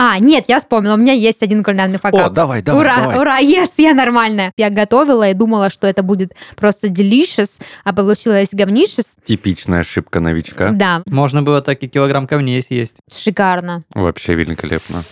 А, нет, я вспомнила, у меня есть один кулинарный факап. О, давай, давай, ура, давай. ура, yes, я нормальная. Я готовила и думала, что это будет просто delicious, а получилось говнишес. Типичная ошибка новичка. Да, Можно было так и килограмм камней съесть. шикарно. Вообще великолепно.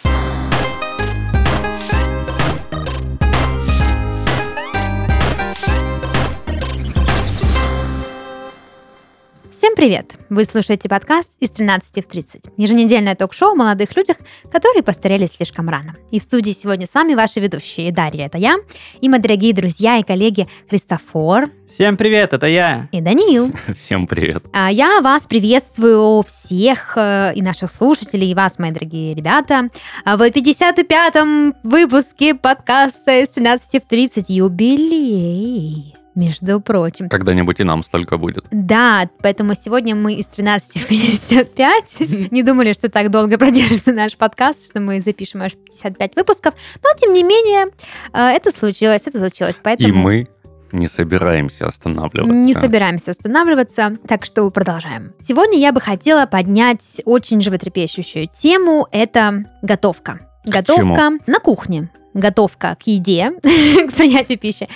Всем привет! Вы слушаете подкаст «Из 13 в 30». Еженедельное ток-шоу о молодых людях, которые постарели слишком рано. И в студии сегодня с вами ваши ведущие. Дарья, это я, и мои дорогие друзья и коллеги Христофор Всем привет, это я. и Даниил. Всем привет. А Я вас приветствую всех э, и наших слушателей, и вас, мои дорогие ребята, А в 55-м выпуске подкаста из 13 в 30 юбилей, между прочим. Когда-нибудь и нам столько будет. Да, поэтому сегодня мы из 13 в 55. Не думали, что так долго продержится наш подкаст, что мы запишем аж 55 выпусков. Но, тем не менее, э, это случилось, это случилось. Поэтому И мы не собираемся останавливаться. не собираемся останавливаться, так что продолжаем. Сегодня я бы хотела поднять очень животрепещущую тему. Это готовка. Готовка на кухне. Готовка к еде, к принятию пищи.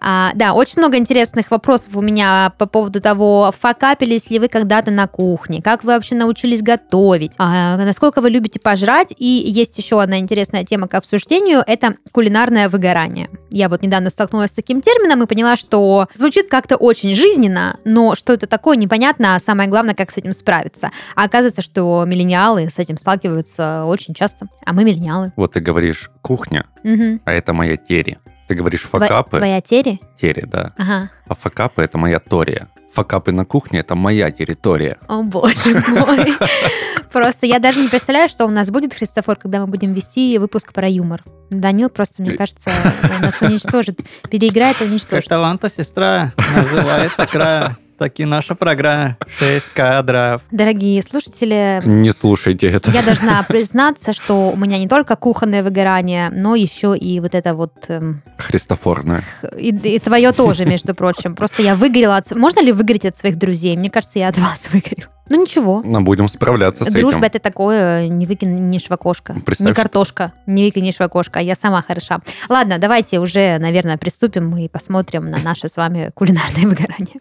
А, да, очень много интересных вопросов у меня по поводу того, факапились ли вы когда-то на кухне, как вы вообще научились готовить, а, насколько вы любите пожрать. И есть еще одна интересная тема к обсуждению, это кулинарное выгорание. Я вот недавно столкнулась с таким термином и поняла, что звучит как-то очень жизненно, но что это такое, непонятно, а самое главное, как с этим справиться. А оказывается, что миллениалы с этим сталкиваются очень часто, а мы миллениалы. Вот ты говоришь кухня, Мгм. а это моя тери. Ты говоришь Тво- факапы, Твоя тери? тери, да. Ага. А факапы это моя тория. Факапы на кухне это моя территория. О, боже мой. Просто я даже не представляю, что у нас будет, Христофор, когда мы будем вести выпуск про юмор. Данил просто, мне кажется, нас уничтожит. Переиграет и Как уничтожит. таланта сестра называется кра. Таки наша программа. Шесть кадров. Дорогие слушатели, Не слушайте это. я должна признаться, что у меня не только кухонное выгорание, но еще и вот это вот... эм, Христофорная. И, и твое тоже, между прочим. Просто я выгорела от... Можно ли выгореть от своих друзей? Мне кажется, я от вас выгорю. Ну ничего. Но будем справляться с Дружба этим. это такое, не выкинешь в окошко. Представь, не картошка, не выкинешь в окошко, а я сама хороша. Ладно, давайте уже, наверное, приступим и посмотрим на наше с вами кулинарное выгорание.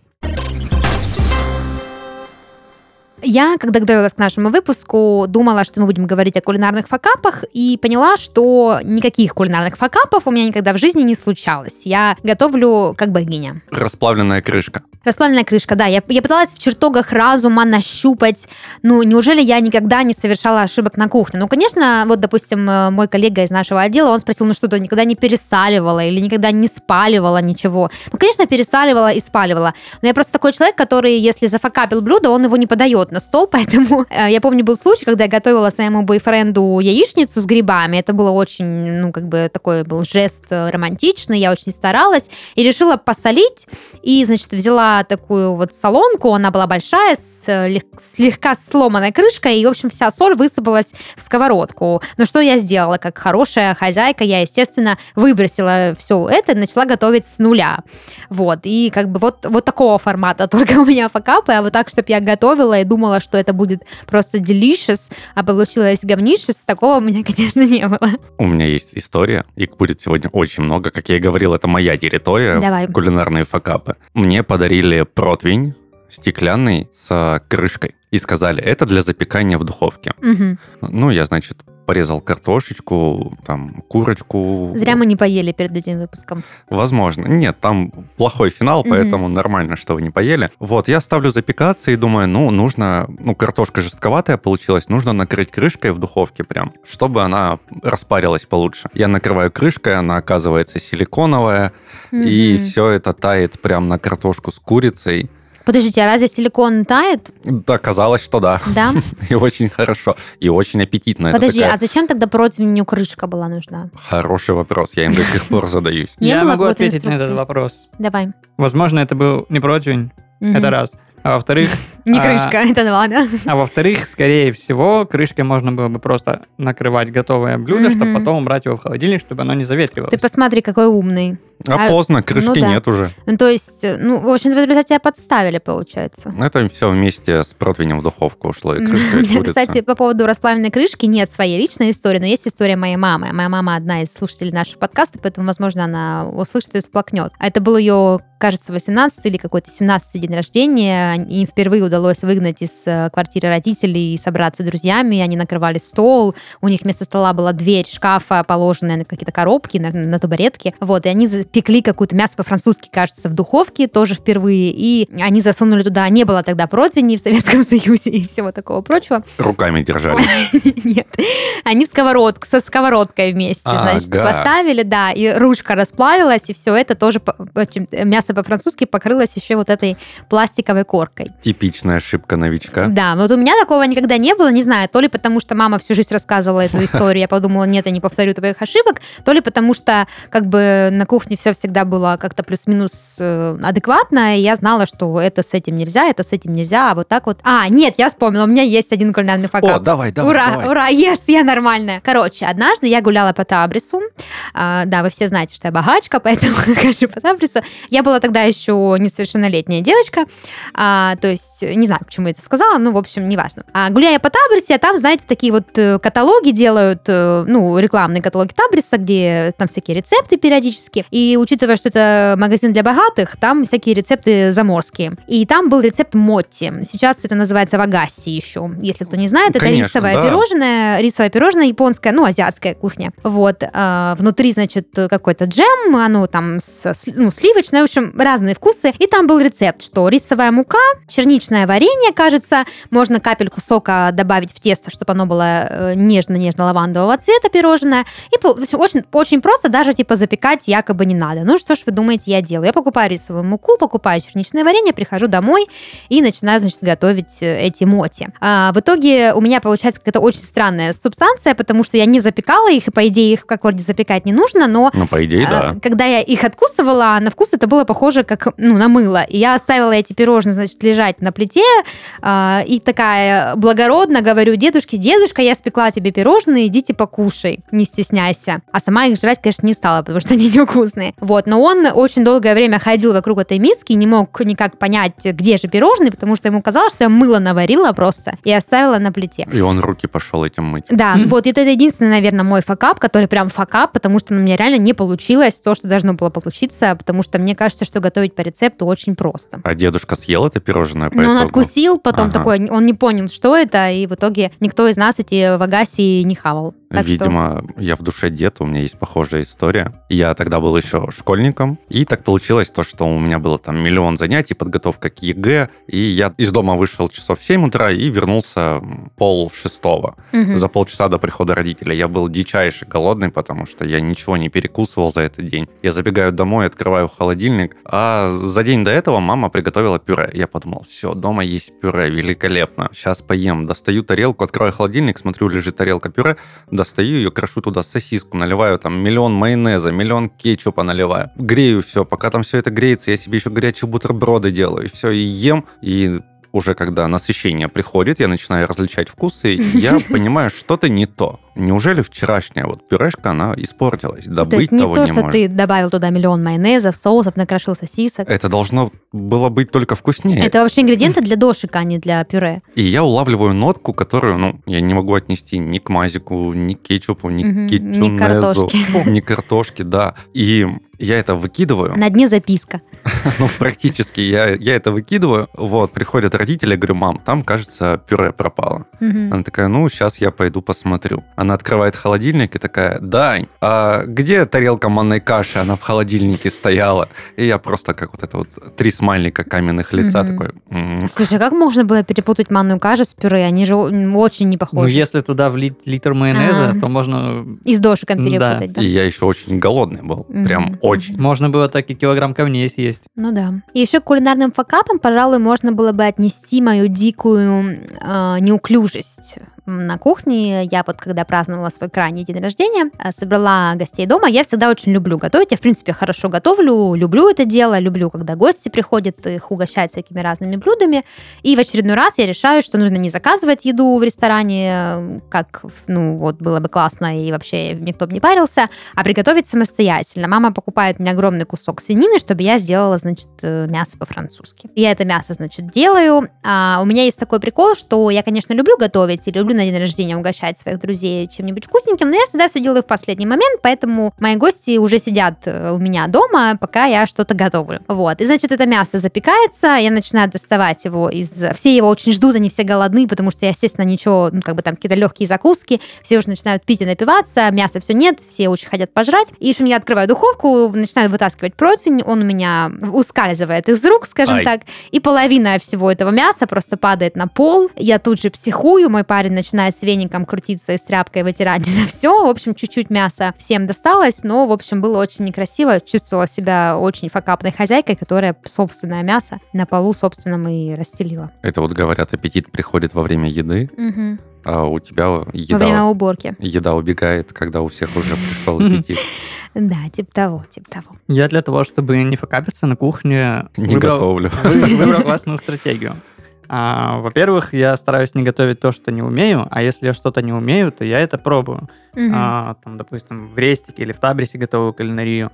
Я, когда готовилась к нашему выпуску, думала, что мы будем говорить о кулинарных факапах, и поняла, что никаких кулинарных факапов у меня никогда в жизни не случалось. Я готовлю как богиня. Расплавленная крышка. Расплавленная крышка, да. Я, я пыталась в чертогах разума нащупать, ну, неужели я никогда не совершала ошибок на кухне? Ну, конечно, вот, допустим, э, мой коллега из нашего отдела, он спросил, ну что, ты никогда не пересаливала или никогда не спаливала ничего? Ну, конечно, пересаливала и спаливала. Но я просто такой человек, который, если зафакапил блюдо, он его не подает на стол, поэтому э, я помню, был случай, когда я готовила своему бойфренду яичницу с грибами. Это было очень, ну, как бы такой был жест э, романтичный, я очень старалась и решила посолить, и, значит, взяла такую вот солонку, она была большая, с э, лег- слегка сломанной крышкой, и, в общем, вся соль высыпалась в сковородку. Но что я сделала? Как хорошая хозяйка, я, естественно, выбросила все это и начала готовить с нуля. Вот, и как бы вот, вот такого формата только у меня факапы, а вот так, чтобы я готовила и думала, что это будет просто delicious, а получилось говнишес, такого у меня, конечно, не было. У меня есть история, их будет сегодня очень много. Как я и говорил, это моя территория. Давай. Кулинарные факапы. Мне подарили противень стеклянный с крышкой. И сказали, это для запекания в духовке. Мгм. Ну, я, значит, порезал картошечку, там, курочку. Зря мы не поели перед этим выпуском. Возможно. Нет, там плохой финал, поэтому нормально, что вы не поели. Вот, я ставлю запекаться и думаю, ну, нужно... Ну, картошка жестковатая получилась, нужно накрыть крышкой в духовке прям, чтобы она распарилась получше. Я накрываю крышкой, она оказывается силиконовая, и Мгм. все это тает прям на картошку с курицей. Подождите, а разве силикон тает? Да, казалось, что да. Да? И очень хорошо. И очень аппетитно. Это Подожди, такая- а зачем тогда противню крышка была нужна? Хороший вопрос, я им до сих пор задаюсь. Не Я могу ответить на этот инструкции? вопрос. Давай. Возможно, это был не противень, Мгм. это раз. А во-вторых, Не а- крышка, это два, да? а во-вторых, скорее всего, крышкой можно было бы просто накрывать готовое блюдо, чтобы потом убрать его в холодильник, чтобы оно не заветривалось. Ты посмотри, какой умный. А, А, поздно, крышки ну да. нет уже. Ну, то есть, э, ну, в общем, в результате тебя подставили, получается. Это все вместе с противнем в духовку ушло, и крышка, и кстати, по поводу расплавленной крышки нет своей личной истории, но есть история моей мамы. Моя мама одна из слушателей нашего подкаста, поэтому, возможно, она услышит и всплакнет. Это был ее, кажется, 18 или какой-то 17 день рождения. Им впервые удалось выгнать из э, квартиры родителей и собраться с друзьями. Они накрывали стол. У них вместо стола была дверь шкафа, положенная на какие-то коробки, на, на табуретки. Вот, и они запекли какое-то мясо по-французски, кажется, в духовке тоже впервые. И они засунули туда, не было тогда противней в Советском Союзе и всего такого прочего. Руками держали. Нет. Они в сковородку, со сковородкой вместе, значит, поставили, да, и ручка расплавилась, и все это тоже, мясо по-французски покрылось еще вот этой пластиковой коркой. Типичная ошибка новичка. Да, вот у меня такого никогда не было, не знаю, то ли потому, что мама всю жизнь рассказывала эту историю, я подумала, нет, я не повторю твоих ошибок, то ли потому, что как бы на кухне все всегда было как-то плюс-минус э, адекватно, и я знала, что это с этим нельзя, это с этим нельзя, а вот так вот. А, нет, я вспомнила, у меня есть один кулинарный факап. О, давай, давай, ура, давай. ура, yes, я нормальная. Короче, однажды я гуляла по Табрису. А, да, вы все знаете, что я богачка, поэтому хожу по Табрису. Я была тогда еще несовершеннолетняя девочка. А, то есть, не знаю, почему я это сказала, ну, в общем, неважно. А, гуляя по Табрисе, а там, знаете, такие вот э, каталоги делают, э, ну, рекламные каталоги Табриса, где там всякие рецепты периодически. И учитывая, что это магазин для богатых, там всякие рецепты заморские. И там был рецепт Мотти. Сейчас это называется вагаси еще. Если кто не знает, это Конечно, рисовое да. пирожное, рисовое пирожное японское, ну, азиатская кухня. Вот. а, внутри, значит, какой-то джем, оно там с- ну, сливочное, в общем, разные вкусы. И там был рецепт, что рисовая мука, черничное варенье, кажется, можно капельку сока добавить в тесто, чтобы оно было э, нежно-нежно-лавандового цвета пирожное. И очень, очень просто даже типа запекать якобы не надо. Ну что ж вы думаете, я делаю? Я покупаю рисовую муку, покупаю черничное варенье, прихожу домой и начинаю, значит, готовить э, эти моти. А, в итоге у меня получается какая-то очень странная субстанция, потому что я не запекала их, и по идее их в аккорде запекать не нужно, но Ну, по идее, а, да. Когда я их откусывала, на вкус это было похоже как ну, на мыло. И я оставила эти пирожные, значит, лежать на плите. а, и такая благородно говорю, дедушке, дедушка, я спекла тебе пирожные, идите покушай, не стесняйся. А сама их жрать, конечно, не стала, потому что они невкусные. Вот, но он очень долгое время ходил вокруг этой миски, не мог никак понять, где же пирожные, потому что ему казалось, что я мыло наварила просто и оставила на плите. И он руки пошел этим мыть. Да, вот это единственный, наверное, мой факап, который прям факап, потому что ну, у меня реально не получилось то, что должно было получиться, потому что мне кажется, что готовить по рецепту очень просто. А дедушка съел это пирожное Но он откусил, потом Ага. такой, он не понял, что это, и в итоге никто из нас эти вагаси не хавал. Так что- Видимо, я в душе дед, у меня есть похожая история. Я тогда был еще школьником, и так получилось то, что у меня было там миллион занятий, подготовка к ЕГЭ, и я из дома вышел часов в 7 утра и вернулся пол шестого. Мгм. За полчаса до прихода родителей. Я был дичайше голодный, потому что я ничего не перекусывал за этот день. Я забегаю домой, открываю холодильник, а за день до этого мама приготовила пюре. Я подумал, все, дома есть пюре, великолепно. Сейчас поем. Достаю тарелку, открываю холодильник, смотрю, лежит тарелка пюре, достаю ее, крошу туда сосиску, наливаю там миллион майонеза, миллион кетчупа наливаю. Грею все, пока там все это греется, я себе еще горячие бутерброды делаю, и все, и ем, и уже когда насыщение приходит, я начинаю различать вкусы, я понимаю, что-то не то. Неужели вчерашняя вот пюрешка, она испортилась? Да То есть не того то, не что может. ты добавил туда миллион майонезов, соусов, накрошил сосисок. Это должно было быть только вкуснее. Это вообще ингредиенты для дошика, а не для пюре. И я улавливаю нотку, которую, ну, я не могу отнести ни к мазику, ни к кетчупу, ни к ни кетчунезу, картошке. ни картошки, да. И я это выкидываю. На дне записка. Ну, практически я, я это выкидываю. Вот, приходят родители, я говорю, мам, там, кажется, пюре пропало. Она такая, ну, сейчас я пойду посмотрю. Она открывает холодильник и такая, Дань, а где тарелка манной каши? Она в холодильнике стояла. И я просто как вот это вот три смайлика каменных лица Мгм. такой, «М, Слушай, как можно было перепутать манную кашу с пюре? Они же очень не Ну, похожи. если туда влить литр майонеза, А. то можно, И с дошиком Да. перепутать, да? И я еще очень голодный был. Мгм. Прям очень. можно было так и килограмм камней съесть. Ну да. И еще к кулинарным факапам, пожалуй, можно было бы отнести мою дикую э, неуклюжесть на кухне. Я вот когда праздновала свой крайний день рождения, э, собрала гостей дома. Я всегда очень люблю готовить. Я, в принципе, хорошо готовлю, люблю это дело, люблю, когда гости приходят, их угощать всякими разными блюдами. И в очередной раз я решаю, что нужно не заказывать еду в ресторане, как, ну, вот было бы классно, и вообще никто бы не парился, а приготовить самостоятельно. Мама покупает мне огромный кусок свинины, чтобы я сделала, значит, э, мясо по-французски. Я это мясо, значит, делаю. А у меня есть такой прикол, что я, конечно, люблю готовить и люблю на день рождения угощать своих друзей чем-нибудь вкусненьким, но я всегда все делаю в последний момент, поэтому мои гости уже сидят э, у меня дома, пока я что-то готовлю. Вот. И, значит, это мясо запекается, я начинаю доставать его из... Все его очень ждут, они все голодны, потому что, естественно, ничего, ну, как бы там какие-то легкие закуски, все уже начинают пить и напиваться, мяса все нет, все очень хотят пожрать. И, в общем, я открываю духовку, начинаю вытаскивать противень, он у меня ускальзывает из рук, скажем Ай. так, и половина всего этого мяса просто падает на пол. Я тут же психую, мой парень начинает с веником крутиться и с тряпкой вытирать за все. В общем, чуть-чуть мяса всем досталось, но, в общем, было очень некрасиво. Чувствовала себя очень факапной хозяйкой, которая собственное мясо на полу собственном и расстелила. Это вот говорят, аппетит приходит во время еды, Мгм. а у тебя Во еда, время уборки. еда убегает, когда у всех уже пришел аппетит. Да, типа того, типа того. Я для того, чтобы не факапиться на кухне, Не выбрал- готовлю. вы- выбрал классную стратегию. А, во-первых, я стараюсь не готовить то, что не умею, а если я что-то не умею, то я это пробую. Мгм. А, там, допустим, в Рестике или в Табрисе готовую кулинарию.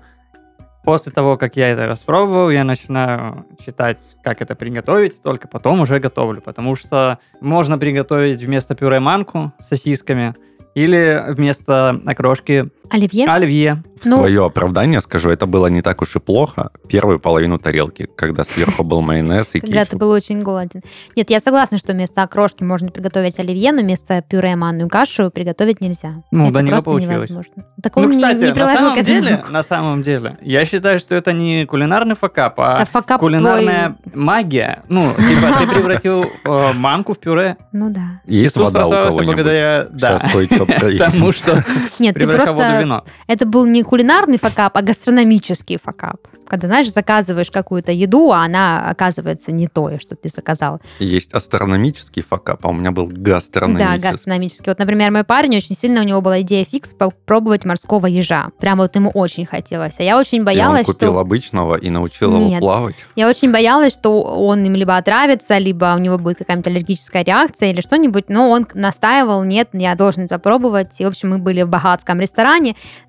После того, как я это распробовал, я начинаю читать, как это приготовить, только потом уже готовлю. Потому что можно приготовить вместо пюре манку с сосисками или вместо окрошки Оливье? оливье. В Ну- свое оправдание скажу, это было не так уж и плохо. Первую половину тарелки, когда сверху был майонез и Когда ты кетчуп. был очень голоден. Нет, я согласна, что вместо окрошки можно приготовить оливье, но вместо пюре манную кашу приготовить нельзя. Ну, это да, не просто получилось. невозможно. Так он ну, не- кстати, не, на приложил самом к этому деле, руку. на самом деле, я считаю, что это не кулинарный факап, а Это факап кулинарная магия. Ну, типа, ты превратил э, манку в пюре. твой- Ну да. Есть вода у прославился кого-нибудь? благодаря, да, Сейчас кое-что проверим. тому, что Нет, ты превращал просто... вино. Это был не кулинарный факап, а гастрономический факап. Когда, знаешь, заказываешь какую-то еду, а она оказывается не то, что ты заказал. Есть астрономический факап, а у меня был Да, гастрономический. гастрономический. Вот, например, мой парень очень сильно у него была идея фикс попробовать морского ежа. Прям вот ему очень хотелось. А я очень И он боялась, купил что... обычного и научил его Нет. плавать. Я очень боялась, что он им либо отравится, либо у него будет какая-нибудь аллергическая реакция или что-нибудь, но он настаивал, нет, я должен это попробовать. И, в общем, мы были в богатском ресторане,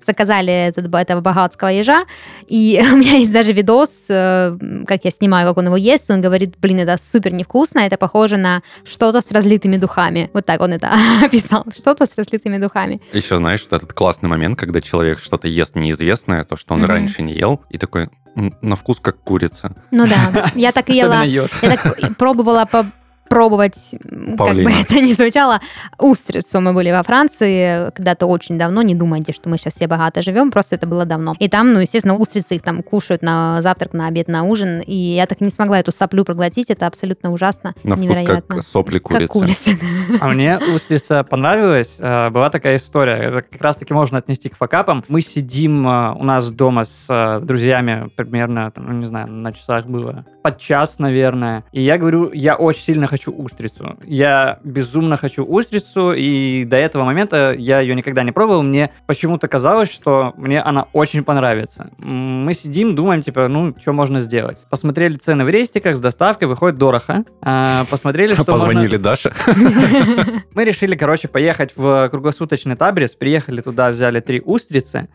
заказали этот, этого богатского ежа, и у меня есть даже видос, э, как я снимаю, как он его ест, он говорит, блин, это супер невкусно, это похоже на что-то с разлитыми духами. Вот так он это описал, что-то с разлитыми духами. Еще знаешь, что этот классный момент, когда человек что-то ест неизвестное, то, что он Мгм. раньше не ел, и такой, «М, на вкус как курица. Ну да, я так и ела. Я так пробовала попробовать, м, как бы Павлина. это ни звучало, устрицу. Мы были во Франции когда-то очень давно. Не думайте, что мы сейчас все богато живем, просто это было давно. И там, ну, естественно, устрицы их там кушают на завтрак, на обед, на ужин. И я так не смогла эту соплю проглотить. Это абсолютно ужасно, На вкус невероятно. как сопли Как курицы. курица. А мне устрица понравилась. Э, Была такая история. Это как раз-таки можно отнести к факапам. Мы сидим э, у нас дома с э, друзьями примерно, там, ну, не знаю, на часах было под час, наверное. И я говорю, я очень сильно хочу устрицу. Я безумно хочу устрицу, и до этого момента я ее никогда не пробовал. Мне почему-то казалось, что мне она очень понравится. Мы сидим, думаем, типа, ну, что можно сделать? Посмотрели цены в рестиках с доставкой, выходит дорого. А, Посмотрели, что можно- Позвонили Даше. мы решили, короче, поехать в круглосуточный табрис, приехали туда, взяли три устрицы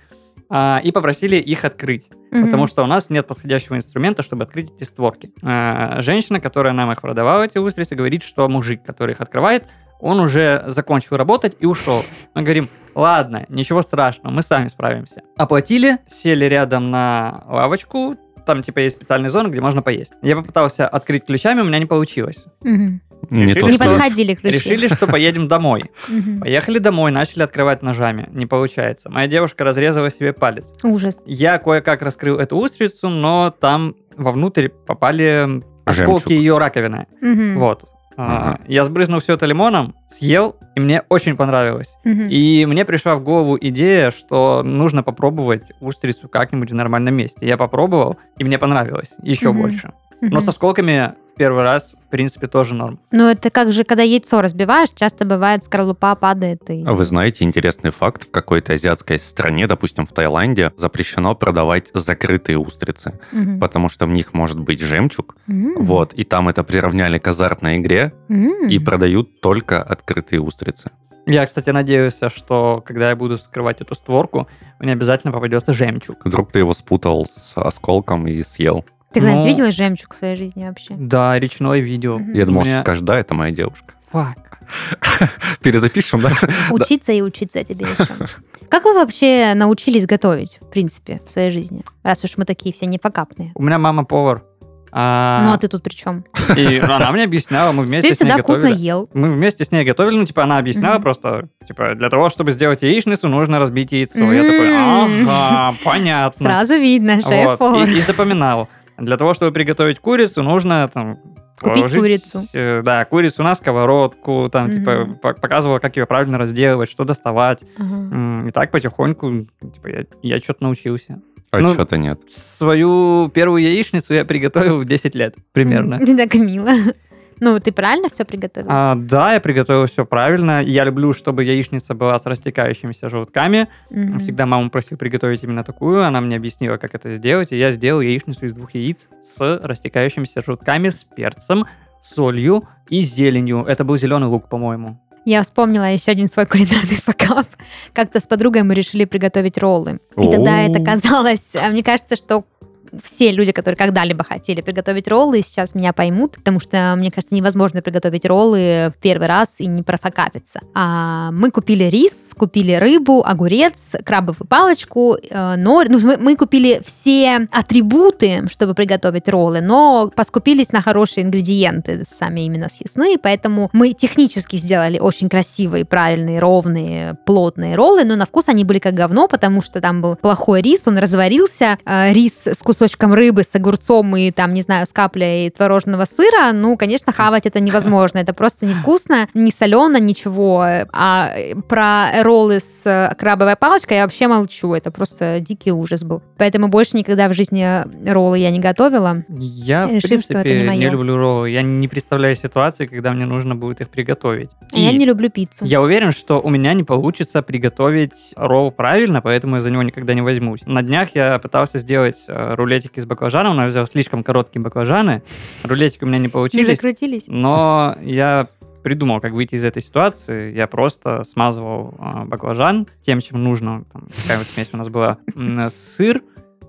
а, и попросили их открыть, потому что у нас нет подходящего инструмента, чтобы открыть эти створки. А, женщина, которая нам их продавала, эти устрицы, говорит, что мужик, который их открывает, он уже закончил работать и ушел. Мы говорим, ладно, ничего страшного, мы сами справимся. Оплатили, сели рядом на лавочку, там типа есть специальная зона, где можно поесть. Я попытался открыть ключами, у меня не получилось. Мгм. Не Решили, Не что- подходили ключи. Решили, что поедем домой. Поехали домой, начали открывать ножами. Не получается. Моя девушка разрезала себе палец. Ужас. Я кое-как раскрыл эту устрицу, но там вовнутрь попали осколки Жемчуг. ее раковины. Вот. А, Ага. Я сбрызнул все это лимоном, съел, и мне очень понравилось. Мгм. И мне пришла в голову идея, что нужно попробовать устрицу как-нибудь в нормальном месте. Я попробовал, и мне понравилось еще Мгм. больше. Но Мгм. с осколками первый раз, в принципе, тоже норм. Ну, это как же, когда яйцо разбиваешь, часто бывает, скорлупа падает. И... А Вы знаете интересный факт? В какой-то азиатской стране, допустим, в Таиланде, запрещено продавать закрытые устрицы, Мгм. потому что в них может быть жемчуг. М. Вот, и там это приравняли к азартной игре М. и продают только открытые устрицы. Я, кстати, надеюсь, что когда я буду вскрывать эту створку, мне обязательно попадется жемчуг. Вдруг ты его спутал с осколком и съел. Ты когда-нибудь Ну. видела жемчуг в своей жизни вообще? Да, речной видел. Мгм. Я думал, меня- что скажешь, да, это моя девушка. Фак. Перезапишем, да? Учиться и учиться тебе еще. Как вы вообще научились готовить, в принципе, в своей жизни? Раз уж мы такие все непокапные. У меня мама повар. А, Ну, а ты тут при чем? И она мне объясняла, мы вместе Ты с ней всегда вкусно готовили. ел. Мы вместе с ней готовили, ну, типа, она объясняла Мгм. просто, типа, для того, чтобы сделать яичницу, нужно разбить яйцо. Я такой, ага, понятно. Сразу видно, Вот, шеф-повар. И, и запоминал. Для того, чтобы приготовить курицу, нужно там Купить положить, курицу. э, да, курицу на сковородку, там, Мгм. типа, по- показывала, как ее правильно разделывать, что доставать. М, И так потихоньку, типа, я, я что-то научился. А Ну, что-то нет. Свою первую яичницу я приготовил в 10 лет примерно. Так мило. Ну, ты правильно все приготовил? А, да, я приготовил все правильно. Я люблю, чтобы яичница была с растекающимися желтками. Мгм. Всегда маму просил приготовить именно такую. Она мне объяснила, как это сделать. И я сделал яичницу из двух яиц с растекающимися желтками, с перцем, солью и зеленью. Это был зеленый лук, по-моему. Я вспомнила еще один свой кулинарный факап. Как-то с подругой мы решили приготовить роллы. И тогда это казалось... а Мне кажется, что все люди, которые когда-либо хотели приготовить роллы, сейчас меня поймут, потому что, мне кажется, невозможно приготовить роллы в первый раз и не профокапиться. А мы купили рис, купили рыбу, огурец, крабовую палочку, э, ну, мы, мы купили все атрибуты, чтобы приготовить роллы, но поскупились на хорошие ингредиенты, сами именно съестные, поэтому мы технически сделали очень красивые, правильные, ровные, плотные роллы, но на вкус они были как говно, потому что там был плохой рис, он разварился, э, рис с кусочком рыбы, с огурцом и там, не знаю, с каплей творожного сыра, ну, конечно, хавать это невозможно, это просто невкусно, не солено, ничего. А э, про роллы с э, крабовой палочкой я вообще молчу, это просто дикий ужас был. Поэтому больше никогда в жизни роллы я не готовила. Я, в Решив, что это принципе, не не, люблю роллы. Я не представляю ситуации, когда мне нужно будет их приготовить. А я И не люблю пиццу. я уверен, что у меня не получится приготовить ролл правильно, поэтому я за него никогда не возьмусь. На днях я пытался сделать э, рулетики с баклажаном, но я взял слишком короткие баклажаны. Рулетики у меня не Не получились. закрутились? Но я придумал, как выйти из этой ситуации. Я просто смазывал а, баклажан тем, чем нужно. Там, такая вот смесь у нас была. Сыр,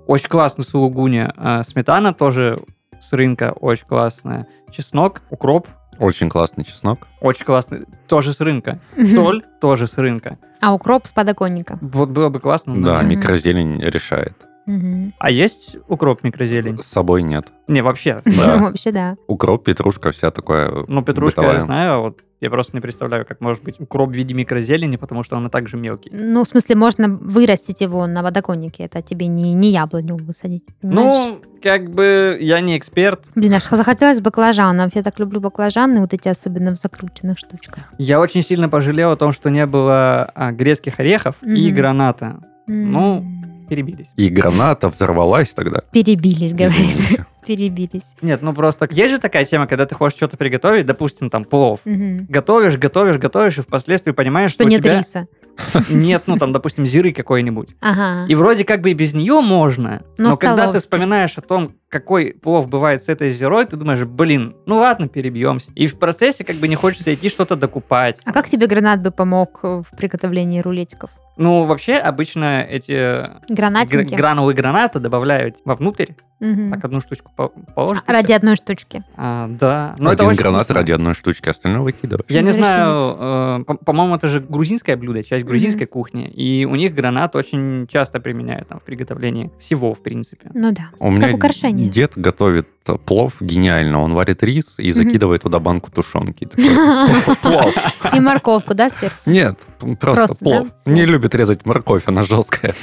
очень классный сулугуни. а, Сметана тоже с рынка, очень классная. Чеснок, укроп, Очень классный чеснок. очень классный, тоже с рынка. Соль, тоже с рынка. А укроп с подоконника. Вот было бы классно. но- Да, микрозелень решает. А есть укроп микрозелень? С собой нет. Не, вообще. Да. Вообще, да. Укроп, петрушка, вся такое Ну, петрушка бытовая. я знаю, а вот я просто не представляю, как может быть укроп в виде микрозелени, потому что он и так же мелкий. Ну, в смысле, можно вырастить его на подоконнике. Это тебе не, не яблоню высадить. понимаешь? Ну, как бы я не эксперт. Блин, аж захотелось баклажанов. Я так люблю баклажаны, вот эти особенно в закрученных штучках. Я очень сильно пожалел о том, что не было а, грецких орехов и Мгм. граната. Ну, М. Перебились. И граната взорвалась тогда. Перебились, говорится. Извините. Перебились. Нет, ну просто есть же такая тема, когда ты хочешь что-то приготовить, допустим, там плов. Мгм. Готовишь, готовишь, готовишь, и впоследствии понимаешь, что, Что у нет тебя риса. нет, ну там, допустим, зиры какой-нибудь. Ага. И вроде как бы и без нее можно, Но но, когда ты вспоминаешь о том, какой плов бывает с этой зирой, ты думаешь, блин, ну ладно, перебьемся. И в процессе как бы не хочется идти что-то докупать. А как тебе гранат бы помог в приготовлении рулетиков? Ну, вообще, обычно эти гр- Гранатинки? гранулы граната добавляют вовнутрь, Мгм. так одну штучку по- положить. и Ради одной штучки. А, да. Но это Один очень гранат вкусно. ради одной штучки, остальное выкидываешь. Я не знаю, э, по- по-моему, это же грузинское блюдо, часть грузинской кухни, и у них гранат очень часто применяют там в приготовлении всего, в принципе. Ну да. У меня украшение. дед готовит плов гениально. Он варит рис и закидывает туда банку тушенки. И морковку, да, сверху? Нет, просто плов. Не любит резать морковь, она жесткая.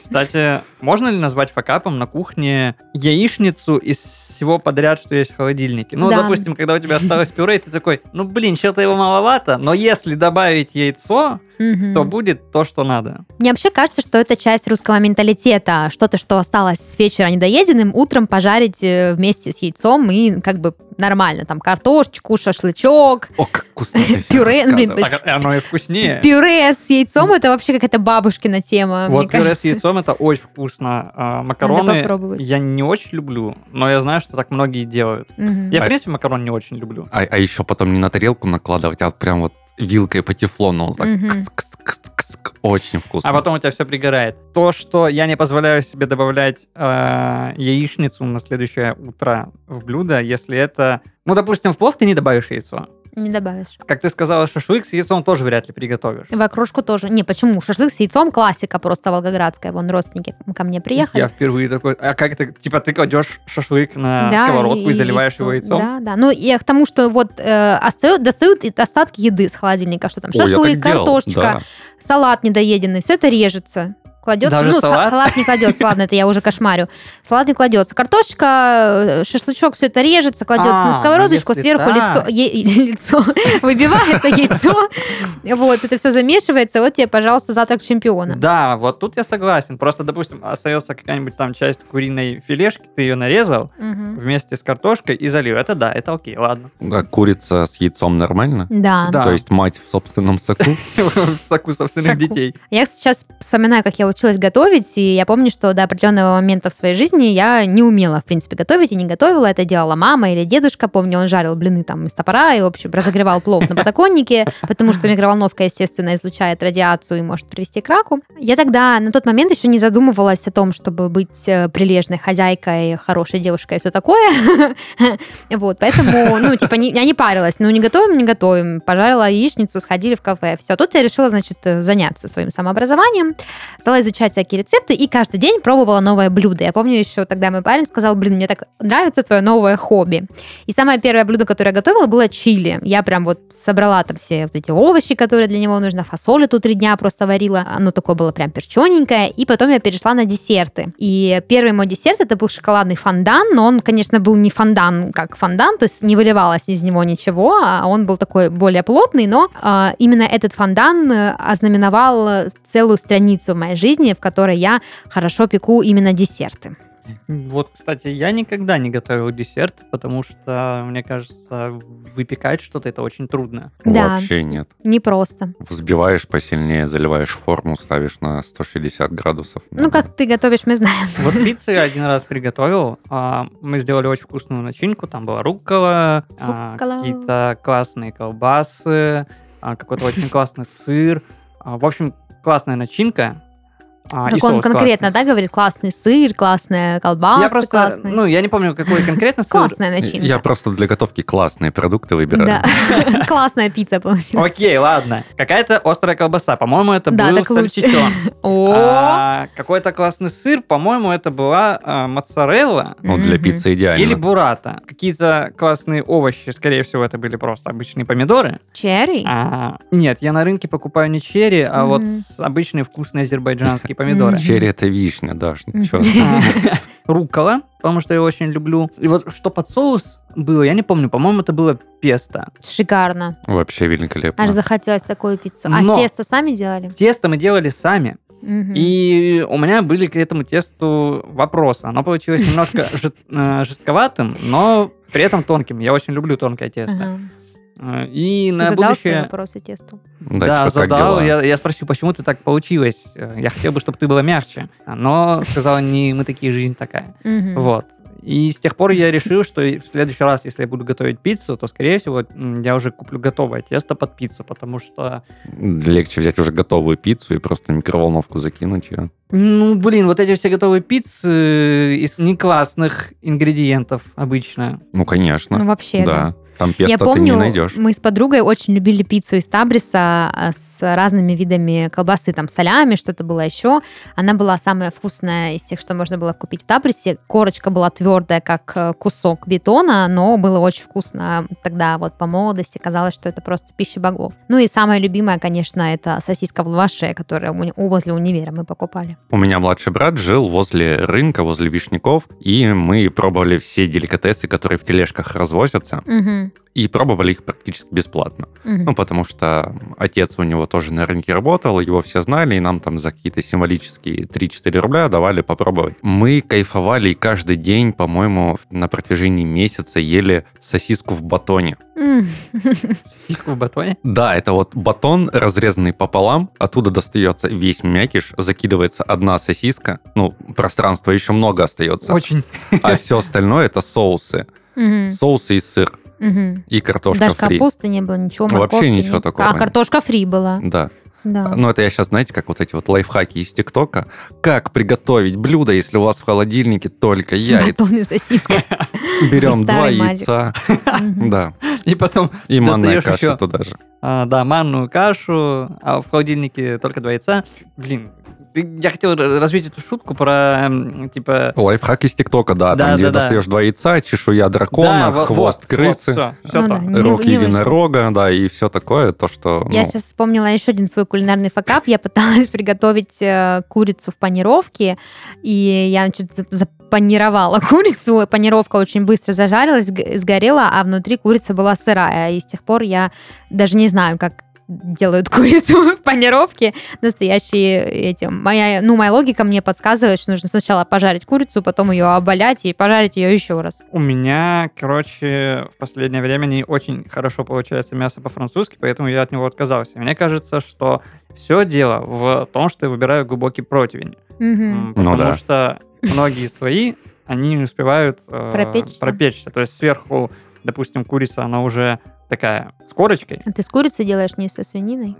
Кстати, можно ли назвать факапом на кухне яичницу из всего подряд, что есть в холодильнике? Ну, Да. допустим, когда у тебя осталось пюре, и ты такой, ну, блин, что-то его маловато, но если добавить яйцо, Мгм. то будет то, что надо. Мне вообще кажется, что это часть русского менталитета. Что-то, что осталось с вечера недоеденным, утром пожарить э, вместе с яйцом и как бы нормально. Там картошечку, шашлычок, О, как вкусно Пюре, блин. Так оно и вкуснее. пюре с яйцом. Это вообще какая-то бабушкина тема, Вот мне пюре с кажется. яйцом это очень вкусно. А, Макароны я не очень люблю, но я знаю, что так многие делают. Мгм. Я, в А- принципе, макарон не очень люблю. А, а еще потом не на тарелку накладывать, а прям вот вилкой по тефлону. так Мгм. кс-кс-кс-кс. Очень вкусно. А потом у тебя все пригорает. То, что я не позволяю себе добавлять э, яичницу на следующее утро в блюдо, если это... Ну, допустим, в плов ты не добавишь яйцо. Не добавишь. Как ты сказала, шашлык с яйцом тоже вряд ли приготовишь. В окрошку тоже. Не, почему? Шашлык с яйцом классика просто волгоградская. Вон родственники ко мне приехали. Я впервые такой... А как ты... Типа ты кладешь шашлык на Да, сковородку и, и заливаешь яйцо. его яйцом? Да, да. Ну, я к тому, что вот э, остают, достают остатки еды с холодильника, что там О, шашлык, картошечка, да. салат недоеденный, все это режется. Кладется, Даже ну, са- салат? салат не кладется, ладно, это я уже кошмарю. Салат не кладется. Картошечка, э, шашлычок, все это режется, кладется А, на ну сковородочку, сверху так. лицо, е- лицо, выбивается яйцо, вот, это все замешивается, вот тебе, пожалуйста, завтрак чемпиона. Да, вот тут я согласен. Просто, допустим, остается какая-нибудь там часть куриной филешки, ты ее нарезал вместе с картошкой и залил. Это да, это окей, ладно. Да, курица с яйцом нормально? Да. Да. То есть мать в собственном соку? В соку собственных детей. Я сейчас вспоминаю, как я училась готовить, и я помню, что до определенного момента в своей жизни я не умела, в принципе, готовить и не готовила. Это делала мама или дедушка. Помню, он жарил блины там из топора и, в общем, разогревал плов на подоконнике, потому что микроволновка, естественно, излучает радиацию и может привести к раку. Я тогда на тот момент еще не задумывалась о том, чтобы быть э, прилежной хозяйкой, хорошей девушкой и все такое. Вот, поэтому, ну, типа, я не парилась. Ну, не готовим, не готовим. Пожарила яичницу, сходили в кафе. Все, тут я решила, значит, заняться своим самообразованием. Стала изучать всякие рецепты и каждый день пробовала новое блюдо. Я помню еще тогда мой парень сказал, блин, мне так нравится твое новое хобби. И самое первое блюдо, которое я готовила, было чили. Я прям вот собрала там все вот эти овощи, которые для него нужно, фасоль эту три дня просто варила. Оно такое было прям перчененькое. И потом я перешла на десерты. И первый мой десерт это был шоколадный фондан, но он, конечно, был не фондан как фондан, то есть не выливалось из него ничего, а он был такой более плотный, но а, именно этот фондан э, ознаменовал э, целую страницу в моей жизни, в которой я хорошо пеку именно десерты. Вот, кстати, я никогда не готовил десерт, потому что, мне кажется, выпекать что-то это очень трудно. Да. Вообще нет. Непросто. Взбиваешь посильнее, заливаешь форму, ставишь на 160 градусов. Ну, как ты готовишь, мы знаем. Вот пиццу я один раз приготовил. а, Мы сделали очень вкусную начинку. Там была руккола, а, Руккола. какие-то классные колбасы, а, какой-то очень классный сыр. В общем, классная начинка. А, и Как он конкретно, классный. да, говорит, классный сыр, классная колбаса, Я просто, классный. ну, я не помню, какой конкретно сыр. Классная начинка. Я просто для готовки классные продукты выбираю. Да. Классная пицца получилась. Окей, ладно. Какая-то острая колбаса. По-моему, это был так сальчичон. О, А, Какой-то классный сыр. По-моему, это была а, моцарелла. Ну, для пиццы идеально. Или бурата. Какие-то классные овощи. Скорее всего, это были просто обычные помидоры. черри. А, нет, я на рынке покупаю не черри, а вот обычные вкусные азербайджанские помидоры. Черри это вишня, Даш. ну чё? А, Руккола, потому что я очень люблю. И вот что под соус было, я не помню. По-моему, это было песто. Шикарно. Вообще великолепно. Аж захотелось такую пиццу. А Но- тесто сами делали? Тесто мы делали сами. И у меня были к этому тесту вопросы. Оно получилось немножко э, жестковатым, но при этом тонким. Я очень люблю тонкое тесто. Ага. Э, И Ты на задал свои будущее... вопросы тесту? Да, Да, типа, задал. Я, я спросил, почему ты так получилось? Э, Я хотел бы, чтобы ты была мягче. Но сказала, не мы такие, жизнь такая. Вот. И с тех пор я решил, что в следующий раз, если я буду готовить пиццу, то, скорее всего, я уже куплю готовое тесто под пиццу, потому что, Легче взять уже готовую пиццу и просто микроволновку закинуть ее. ну, блин, вот эти все готовые пиццы из неклассных ингредиентов обычно. Ну, Ну, конечно. вообще, да. да. Там песто Я ты помню, не найдешь. мы с подругой очень любили пиццу из Табриса а, с разными видами колбасы, там, солями, что-то было еще. Она была самая вкусная из тех, что можно было купить в Табрисе. Корочка была твердая, как э, кусок бетона, но было очень вкусно. Тогда вот по молодости казалось, что это просто пища богов. Ну и самая любимая, конечно, это сосиска в лаваше, которую у- возле универа мы покупали. У меня младший брат жил возле рынка, возле Вишняков, и мы пробовали все деликатесы, которые в тележках развозятся. Мгм. И пробовали их практически бесплатно. Мгм. Ну, потому что отец у него тоже на рынке работал, его все знали, и нам там за какие-то символические 3-4 рубля давали попробовать. Мы кайфовали и каждый день, по-моему, на протяжении месяца ели сосиску в батоне. М. Сиску в батоне. Да, это вот батон, разрезанный пополам, оттуда достается весь мякиш, закидывается одна сосиска, ну, пространства еще много остается, Очень. а все остальное это соусы. Соусы и сыр, Мгм. и картошка Даже фри. капусты не было, ничего, Вообще морковки ничего нет. такого А, картошка фри была. Да. Да. Ну, это я сейчас, знаете, как вот эти вот лайфхаки из ТикТока. Как приготовить блюдо, если у вас в холодильнике только яйца? Батон и сосиска. Берем два яйца, да, И потом, и манная каша туда же. а, да, манную кашу, а в холодильнике только два яйца. Блин, я хотел развить эту шутку про, типа... Лайфхак из ТикТока, да, Да, там, где да, да. достаешь два яйца, чешуя дракона, да, во- хвост вот, крысы, Вот, все, Ну да. Не- рог не единорога, да, и все такое, то, что... Я ну, сейчас вспомнила еще один свой кулинарный факап. Я пыталась приготовить э, курицу в панировке, и я, значит, за- запанировала курицу. Панировка очень быстро зажарилась, сгорела, а внутри курица была сырая. И с тех пор я даже не знаю, как делают курицу в панировке настоящие эти. Моя, ну, моя логика мне подсказывает, что нужно сначала пожарить курицу, потом ее оболять и пожарить ее еще раз. У меня, короче, в последнее время не очень хорошо получается мясо по-французски, поэтому я от него отказался. Мне кажется, что все дело в том, что я выбираю глубокий противень. Ну Потому да. что многие свои, они не успевают э, Пропечься. пропечься. То есть сверху, допустим, курица, она уже такая с корочкой. А ты с курицей делаешь, не со свининой?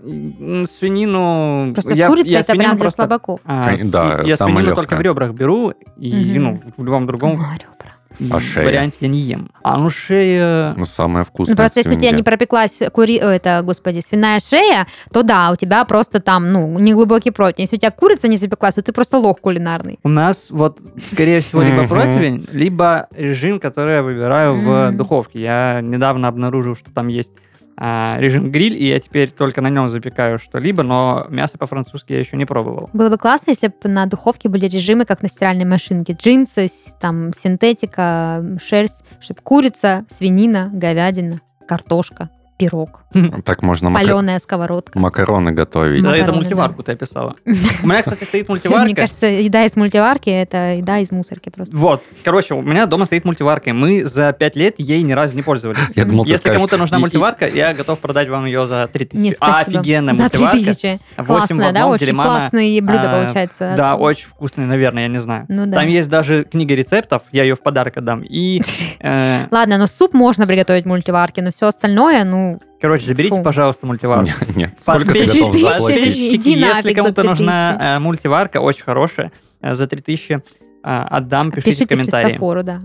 Свинину... Просто я- с курицей я это прям для просто- слабаков. а, Кон- с- да, я свинину легкое. только в ребрах беру, и Мгм. ну, в любом другом О, ребра. А шея? варианте я не ем. А ну шея... Ну, самое вкусное Ну, просто если у тебя не пропеклась кури... э, это, господи, свиная шея, то да, у тебя просто там, ну, неглубокий противень. Если у тебя курица не запеклась, то ты просто лох кулинарный. У нас вот, скорее всего, либо противень, либо режим, который я выбираю в духовке. Я недавно обнаружил, что там есть режим гриль, и я теперь только на нем запекаю что-либо, но мясо по-французски я еще не пробовал. Было бы классно, если бы на духовке были режимы, как на стиральной машинке. Джинсы, там, синтетика, шерсть, чтобы курица, свинина, говядина, картошка, пирог, Так можно паленая сковородка. макароны готовить. Да, это мультиварку ты описала. У меня, кстати, стоит мультиварка. Мне кажется, еда из мультиварки – это еда из мусорки просто. Вот, короче, у меня дома стоит мультиварка, и мы за пять лет ей ни разу не пользовались. Я думал, Если скажешь, кому-то нужна и- мультиварка, я готов продать вам ее за 3000. Нет, А, спасибо. офигенная За мультиварка. 3000. Восемь в Классная, да? Очень Делимана. классные блюда А, получается. Да, очень вкусные, наверное, я не знаю. Ну да. Там есть даже книга рецептов, я ее в подарок отдам. И, э, Ладно, но суп можно приготовить в мультиварке, но все остальное, ну, короче, заберите, Фу. пожалуйста, мультиварку. Нет, нет. Сколько ты готов заплатить? Иди Если кому-то нужна 3000. э, мультиварка, очень хорошая, э, за 3000 э, отдам, пишите, в пишите комментарии. Христофору, да.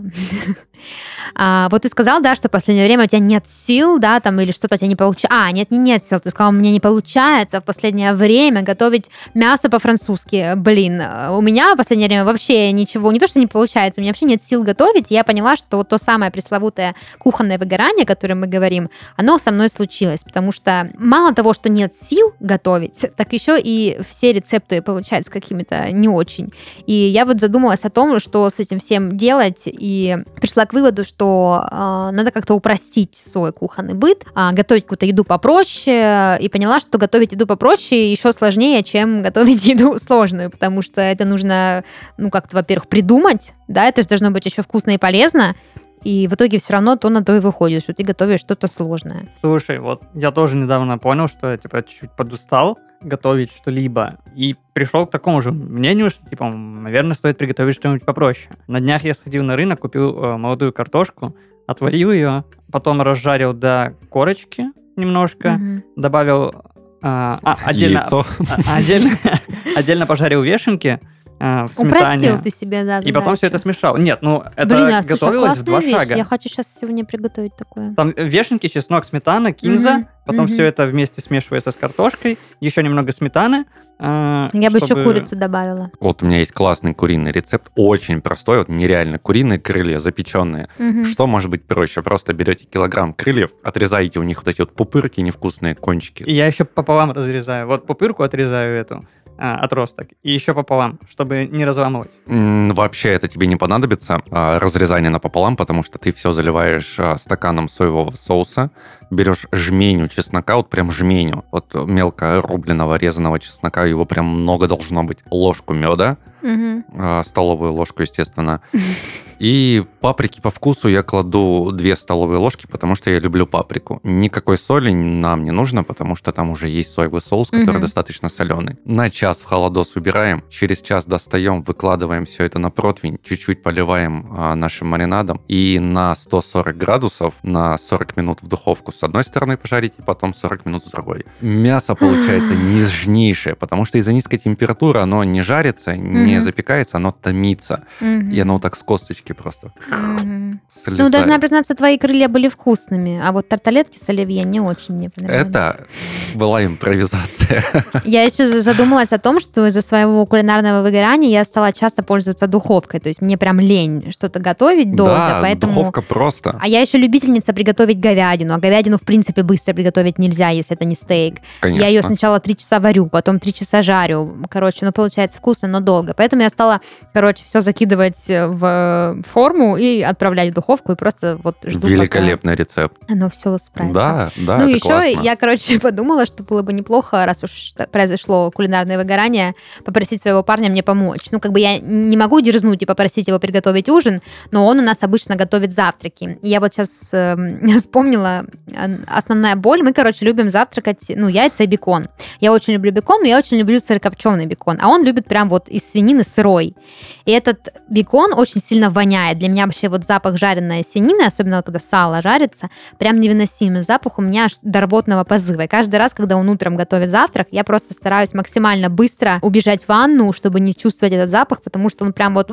А, вот ты сказал, да, что в последнее время у тебя нет сил, да, там, или что-то у тебя не получается. А, нет, не нет сил. Ты сказал, у меня не получается в последнее время готовить мясо по-французски. Блин, у меня в последнее время вообще ничего, не то, что не получается, у меня вообще нет сил готовить. И я поняла, что то самое пресловутое кухонное выгорание, о котором мы говорим, оно со мной случилось, потому что мало того, что нет сил готовить, так еще и все рецепты получаются какими-то не очень. И я вот задумалась о том, что с этим всем делать, и пришла к выводу, что э, надо как-то упростить свой кухонный быт, а, готовить какую-то еду попроще, и поняла, что готовить еду попроще еще сложнее, чем готовить еду сложную, потому что это нужно, ну, как-то, во-первых, придумать, да, это же должно быть еще вкусно и полезно, и в итоге все равно то на то и выходит, что ты готовишь что-то сложное. Слушай, вот я тоже недавно понял, что я типа чуть подустал готовить что-либо и пришел к такому же мнению, что типа, наверное, стоит приготовить что-нибудь попроще. На днях я сходил на рынок, купил э, молодую картошку, отварил ее, потом разжарил до корочки немножко, Мгм. добавил а, а, отдельно, Яйцо. а, отдельно, отдельно пожарил вешенки а, в Упростил сметане. ты себе, да, И потом все это смешал. Нет, ну это Блин, а, слушай, готовилось в два вещь. шага. Я хочу сейчас сегодня приготовить такое. Там вешенки, чеснок, сметана, кинза. Мгм, Потом мгм. все это вместе смешивается с картошкой. Еще немного сметаны. а, Я бы еще чтобы- курицу добавила. Вот у меня есть классный куриный рецепт, очень простой, вот нереально. Куриные крылья запеченные. Мгм. Что может быть проще? Просто берете килограмм крыльев, отрезаете у них вот эти вот пупырки, невкусные кончики. И я еще пополам разрезаю. Вот пупырку отрезаю эту. А, отросток и еще пополам, чтобы не разламывать. Вообще это тебе не понадобится, а, разрезание напополам, потому что ты все заливаешь а, стаканом соевого соуса, берешь жменю чеснока, вот прям жменю, вот мелко рубленого резаного чеснока, его прям много должно быть, ложку меда, Мгм. а, столовую ложку, естественно, и паприки по вкусу я кладу 2 столовые ложки, потому что я люблю паприку. Никакой соли нам не нужно, потому что там уже есть соевый соус, который Мгм. достаточно соленый. На час в холодос убираем, через час достаем, выкладываем все это на противень, чуть-чуть поливаем а, нашим маринадом и на 140 градусов на 40 минут в духовку с одной стороны пожарить и потом 40 минут с другой. Мясо получается нежнейшее, потому что из-за низкой температуры оно не жарится, не запекается, оно томится. И оно вот так с косточки просто слезает. Ну, должна признаться, твои крылья были вкусными, а вот тарталетки с оливье не очень мне понравились. Это была импровизация. Я еще за- задумалась о том, что из-за своего кулинарного выгорания я стала часто пользоваться духовкой. То есть мне прям лень что-то готовить долго, да, поэтому... духовка просто. А я еще любительница приготовить говядину. А говядину, в принципе, быстро приготовить нельзя, если это не стейк. Конечно. Я ее сначала три часа варю, потом три часа жарю. Короче, ну, получается вкусно, но долго. Поэтому я стала, короче, все закидывать в форму и отправлять в духовку, и просто вот жду, Великолепный рецепт. пока оно все справится. Да, да, ну, еще классно. я, короче, подумала, что было бы неплохо, раз уж произошло кулинарное выгорание, попросить своего парня мне помочь. Ну, как бы я не могу дерзнуть и попросить его приготовить ужин, но он у нас обычно готовит завтраки. Я вот сейчас вспомнила э, основная боль. Мы, короче, любим завтракать, ну, яйца и бекон. Я очень люблю бекон, но я очень люблю сырокопченый бекон. А он любит прям вот из свинины сырой. И этот бекон очень сильно воняет. Для меня вообще вот запах жареной свинины, особенно когда сало жарится, прям невыносимый запах у меня аж до рвотного позыва. И каждый раз, когда он утром готовит завтрак, я просто стараюсь максимально быстро убежать в ванну, чтобы не чувствовать этот запах, потому что он прям вот,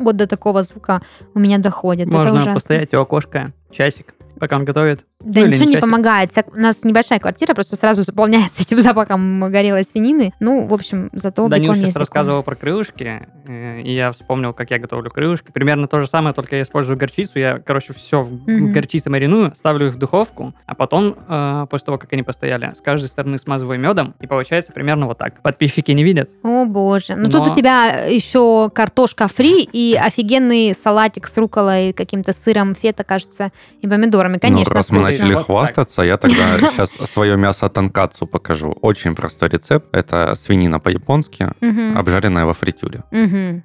вот до такого звука у меня доходит. Можно постоять у окошка часик, пока он готовит. Да Ну, ничего не помогает. У нас небольшая квартира, просто сразу заполняется этим запахом горелой свинины. Ну, в общем, зато Данил бекон сейчас есть бекон. рассказывал про крылышки, э, и я вспомнил, как я готовлю крылышки. Примерно то же самое, только я использую горчицу. Я, короче, все в Мгм. горчице мариную, ставлю их в духовку, а потом, э, после того, как они постояли, с каждой стороны смазываю медом, и получается примерно вот так. Подписчики не видят. О боже. Ну тут Но- у тебя еще картошка фри и офигенный салатик с руколой, каким-то сыром, фета, кажется, и помидорами. Конечно, ну, раз мы. Начали Вот так. хвастаться, я тогда сейчас свое мясо танкацу покажу. Очень простой рецепт. Это свинина по-японски, обжаренная во фритюре.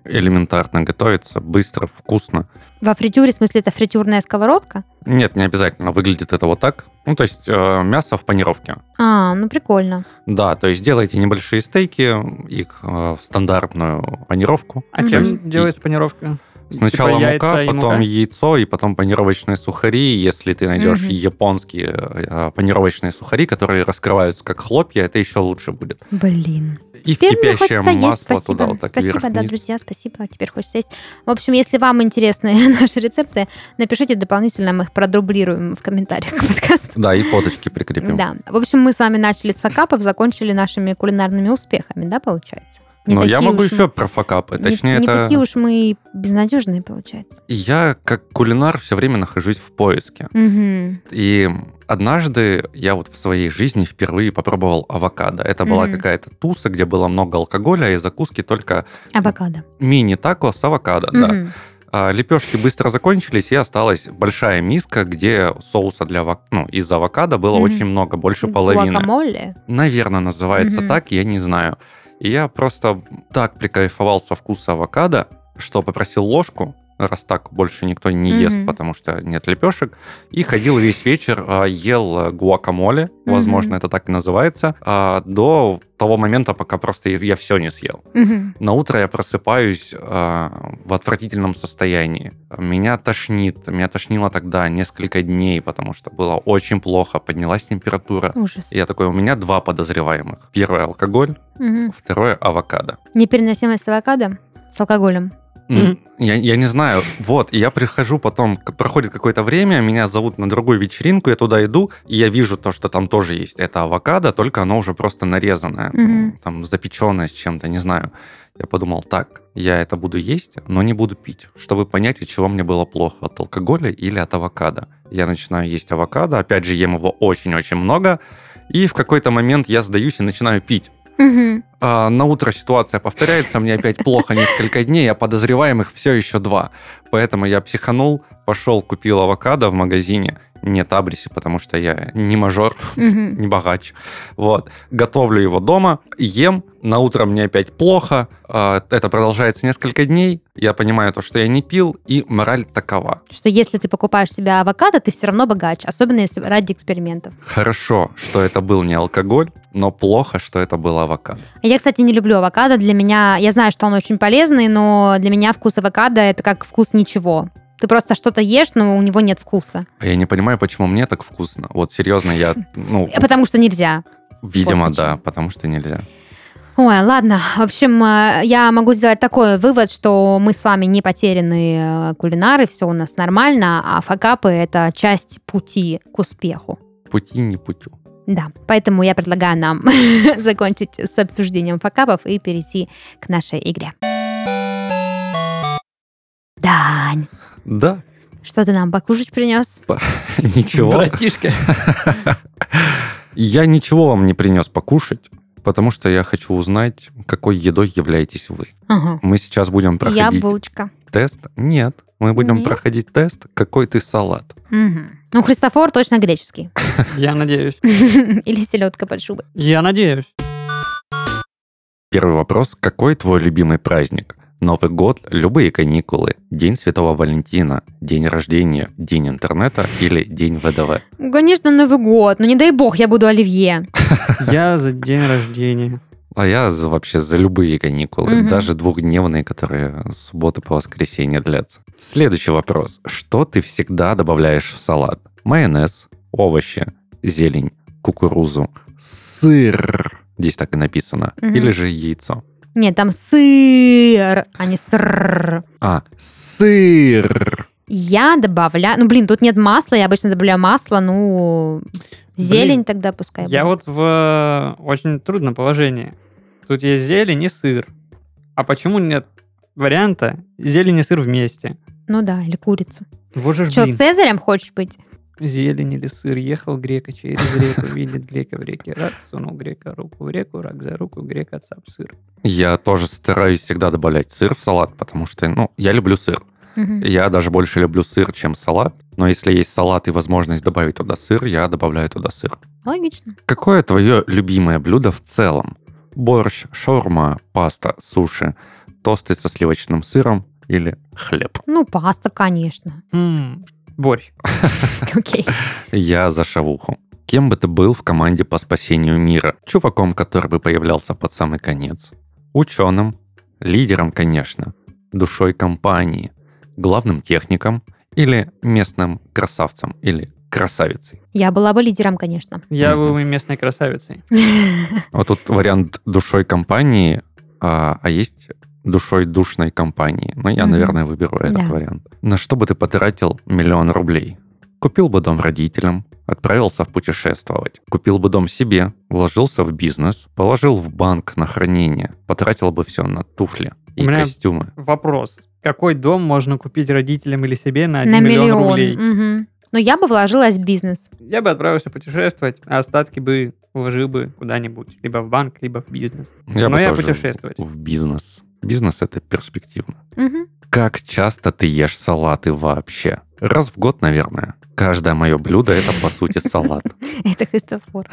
Элементарно готовится, быстро, вкусно. Во фритюре, в смысле, это фритюрная сковородка? Нет, не обязательно. Выглядит это вот так. Ну, то есть э, мясо в панировке. А, ну прикольно. Да, то есть делайте небольшие стейки, их э, в стандартную панировку. А чем делается панировка? Сначала Типа яйца мука, и потом мука? яйцо, и потом панировочные сухари. Если ты найдешь Мгм. японские э, панировочные сухари, которые раскрываются как хлопья, это еще лучше будет. Блин. И в Теперь мне кипящее хочется есть. масло Спасибо. туда вот так спасибо, да, вверх-вниз. друзья, спасибо. Теперь хочется есть. В общем, если вам интересны наши рецепты, напишите дополнительно, мы их продублируем в комментариях к подкасту. Да, и фоточки прикрепим. Да. В общем, мы с вами начали с факапов, закончили нашими кулинарными успехами, да, получается? Не Но я могу еще про факапы. не- Точнее, не, это... такие уж мы безнадежные, получается. Я, как кулинар, все время нахожусь в поиске. Мгм. И однажды я вот в своей жизни впервые попробовал авокадо. Это была Мгм. какая-то туса, где было много алкоголя, и закуски только Авокадо. мини-тако с авокадо, да. Мгм. А, лепешки быстро закончились, и осталась большая миска, где соуса для ава- ну, из авокадо было Мгм. очень много, больше половины. Гуакамоле. Наверное, называется Мгм. так, я не знаю. И я просто так прикайфовал со вкуса авокадо, что попросил ложку, раз так больше никто не ест, Мгм. потому что нет лепешек, и ходил весь вечер, а, ел э, гуакамоле, возможно, Мгм. это так и называется, а, до того момента, пока просто я все не съел. Мгм. На утро я просыпаюсь а, в отвратительном состоянии. Меня тошнит. Меня тошнило тогда несколько дней, потому что было очень плохо. Поднялась температура. Ужас. И я такой, у меня два подозреваемых. Первое алкоголь, Мгм. второе авокадо. Непереносимость авокадо с алкоголем. Я, я не знаю. Вот, и я прихожу потом, проходит какое-то время, меня зовут на другую вечеринку, я туда иду, и я вижу то, что там тоже есть. Это авокадо, только оно уже просто нарезанное, ну, там запеченное с чем-то, не знаю. Я подумал, так, я это буду есть, но не буду пить, чтобы понять, от чего мне было плохо, от алкоголя или от авокадо. Я начинаю есть авокадо, опять же, ем его очень-очень много, и в какой-то момент я сдаюсь и начинаю пить. Мгм. А, на утро ситуация повторяется, мне опять плохо несколько дней, а подозреваемых все еще два. Поэтому я психанул, пошел, купил авокадо в магазине. Нет абриси, потому что я не мажор, не богач. Вот. Готовлю его дома, ем. На утро мне опять плохо. А, Это продолжается несколько дней. Я понимаю то, что я не пил, и мораль такова. Что если ты покупаешь себе авокадо, ты все равно богач, особенно если ради экспериментов. Хорошо, что это был не алкоголь, но плохо, что это был авокадо. Я, кстати, не люблю авокадо. Для меня, я знаю, что он очень полезный, но для меня вкус авокадо это как вкус ничего. Ты просто что-то ешь, но у него нет вкуса. А Я не понимаю, почему мне так вкусно. Вот серьезно, я, ну, Э, Потому что нельзя. видимо, вот да, потому что нельзя. Ой, ладно. В общем, э, я могу сделать такой вывод, что мы с вами не потерянные э, кулинары, все у нас нормально, а факапы — это часть пути к успеху. Пути не путю. Да, поэтому я предлагаю нам закончить с обсуждением факапов и перейти к нашей игре. Дань, Да, что ты нам покушать принес? ничего. Братишка. Я ничего вам не принес покушать, потому что я хочу узнать, какой едой являетесь вы. Ага. Мы сейчас будем проходить Яблочко. тест. Нет, мы будем Нет? проходить тест, какой ты салат. Мгм. Ну, Христофор точно греческий. Я надеюсь. Или селедка под шубой. Я надеюсь. Первый вопрос. Какой твой любимый праздник? Новый год, любые каникулы, День Святого Валентина, День рождения, День интернета или День ВДВ? Ну, Конечно, Новый год. Но не дай бог, я буду оливье. Я за день рождения. А я за- вообще за любые каникулы, Мгм. даже двухдневные, которые с субботы по воскресенье длятся. Следующий вопрос. Что ты всегда добавляешь в салат? Майонез, овощи, зелень, кукурузу, сыр. Здесь так и написано. Мгм. Или же яйцо. Нет, там сыр, а не сыр. А, сыр. Я добавляю... Ну, блин, тут нет масла, я обычно добавляю масло, ну... Зелень Блин, тогда пускай Я будет. вот в э, очень трудном положении. Тут есть зелень и сыр. А почему нет варианта зелень и сыр вместе? Ну да, или курицу. Вот же ж, Что, блин. Цезарем хочешь быть? Зелень или сыр. Ехал грека через реку, видит грека в реке рак, сунул грека руку в реку, рак за руку, грека цап сыр. Я тоже стараюсь всегда добавлять сыр в салат, потому что, ну, я люблю сыр. Мгм. Я даже больше люблю сыр, чем салат. Но если есть салат и возможность добавить туда сыр, я добавляю туда сыр. Логично. Какое твое любимое блюдо в целом? Борщ, шаурма, паста, суши, тосты со сливочным сыром или хлеб? Ну, паста, конечно. М, Борщ. Окей. Я за шавуху. Кем бы ты был в команде по спасению мира? Чуваком, который бы появлялся под самый конец. Ученым, лидером, конечно, душой компании, главным техником или местным красавцем или красавицей. Я была бы лидером, конечно. Я был и местной красавицей. Вот тут вариант душой компании, а, а есть душой душной компании. Ну, я, Мгм. наверное, выберу этот Да. вариант. На что бы ты потратил миллион рублей? Купил бы дом родителям, отправился в путешествовать. Купил бы дом себе, вложился в бизнес, положил в банк на хранение, потратил бы все на туфли и У меня- костюмы. Вопрос. Какой дом можно купить родителям или себе на 1 На миллион, миллион. рублей? Мгм. Но я бы вложилась в бизнес. Я бы отправился путешествовать, а остатки бы вложил бы куда-нибудь. Либо в банк, либо в бизнес. Я Но бы я тоже путешествовать. в бизнес. Бизнес это перспективно. Мгм. Как часто ты ешь салаты вообще? Раз в год, наверное. Каждое мое блюдо это по сути салат. Это Христофор.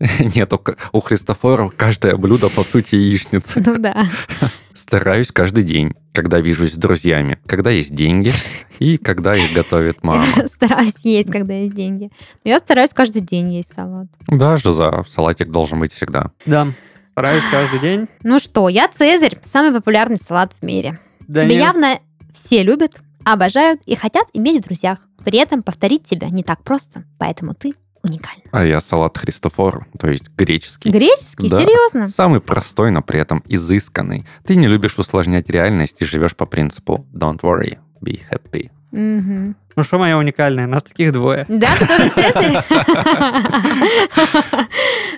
Нет, у, Христофора каждое блюдо по сути яичница. Ну да. Стараюсь каждый день, когда вижусь с друзьями, когда есть деньги и когда их готовит мама. Стараюсь есть, когда есть деньги. Но я стараюсь каждый день есть салат. Даже за салатик должен быть всегда. Да. Стараюсь каждый день. Ну что, я Цезарь, самый популярный салат в мире. Да Тебя не- явно все любят, обожают и хотят иметь в друзьях. При этом повторить тебя не так просто, поэтому ты уникальна. А я салат Христофор, то есть греческий. Греческий? Да. Серьезно? Самый простой, но при этом изысканный. Ты не любишь усложнять реальность и живешь по принципу don't worry, be happy. Мгм. Ну что моя уникальная? Нас таких двое. Да, ты тоже Цезарь?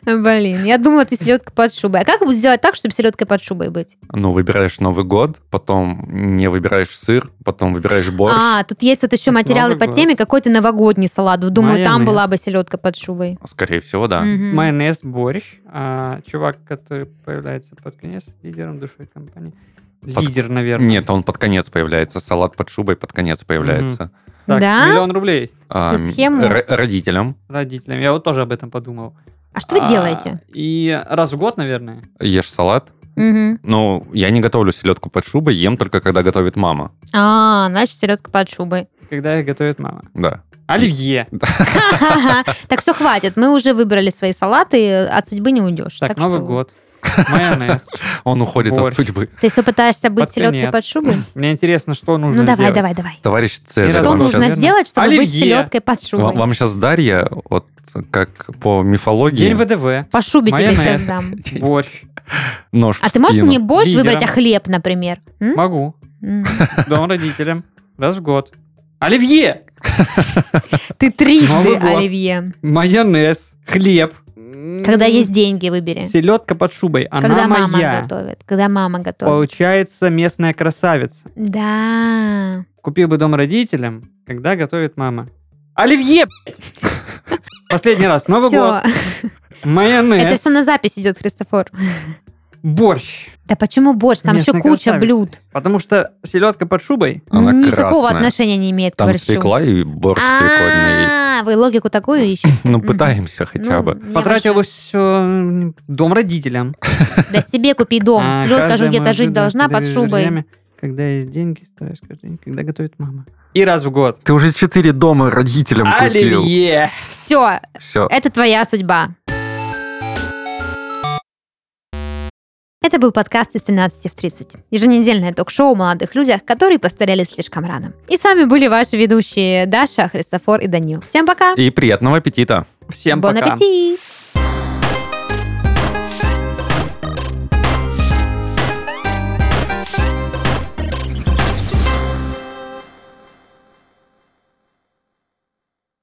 Блин, я думала, ты селедка под шубой. А как сделать так, чтобы селедкой под шубой быть? Ну, выбираешь Новый год, потом не выбираешь сыр, потом выбираешь борщ. А, тут есть вот еще материалы по теме, какой-то новогодний салат. Думаю, там была бы селедка под шубой. Скорее всего, да. Майонез, борщ. А, чувак, который появляется под конец лидером душой компании. Под- Лидер, наверное. Нет, он под конец появляется. Салат под шубой под конец появляется. Так, Да? миллион рублей А, схему? р- родителям родителям. Я вот тоже об этом подумал. А что вы А, делаете? И раз в год, наверное. ешь салат. Мгм. Ну, я не готовлю селедку под шубой, ем только когда готовит мама. А, значит, селедка под шубой. Когда их готовит мама. Да. Оливье. Так все, хватит. Мы уже выбрали свои салаты, от судьбы не уйдешь. Так, Новый год. Майонез. Он уходит Борщ. от судьбы. Ты все пытаешься быть селедкой под шубой? Мне интересно, что нужно Ну давай, давай, давай. Товарищ Цезарь. Что нужно сейчас- сделать, чтобы быть селедкой под шубой? вам сейчас Дарья, вот как по мифологии, День ВДВ. По шубе тебе сейчас дам. Борщ. нож А ты можешь мне борщ Лидером. выбрать, а хлеб, например? М? Могу. Дом родителям. Раз в год. Оливье. Ты трижды оливье. Майонез. Хлеб. Когда есть деньги, выбери. Селедка под шубой. Она Когда мама моя. готовит. Когда мама готовит. Получается местная красавица. Да. Купил бы дом родителям, когда готовит мама. Оливье! Последний раз. Новый год. Майонез. Это все на запись идет, Христофор. Борщ. Да почему борщ? Там еще куча красавицы. блюд. Потому что селедка под шубой. Она Никакого красная. отношения не имеет к Там борщу. свекла и борщ свекольный есть. А, вы логику такую ищете? Ну, Мгм. пытаемся хотя Ну, бы. я Потратил бы все дом родителям. Да себе купи дом. А Селедка же каждая где-то жить должна под шубой. друзьями, Когда есть деньги, стараюсь каждый день, когда готовит мама. И раз в год. Ты уже четыре дома родителям купил. Оливье! Все, Все. это твоя судьба. Это был подкаст из 17 в 30. Еженедельное ток-шоу о молодых людях, которые постарели слишком рано. И с вами были ваши ведущие Даша, Христофор и Данил. Всем пока! И приятного аппетита. Всем Бон пока. аппетит!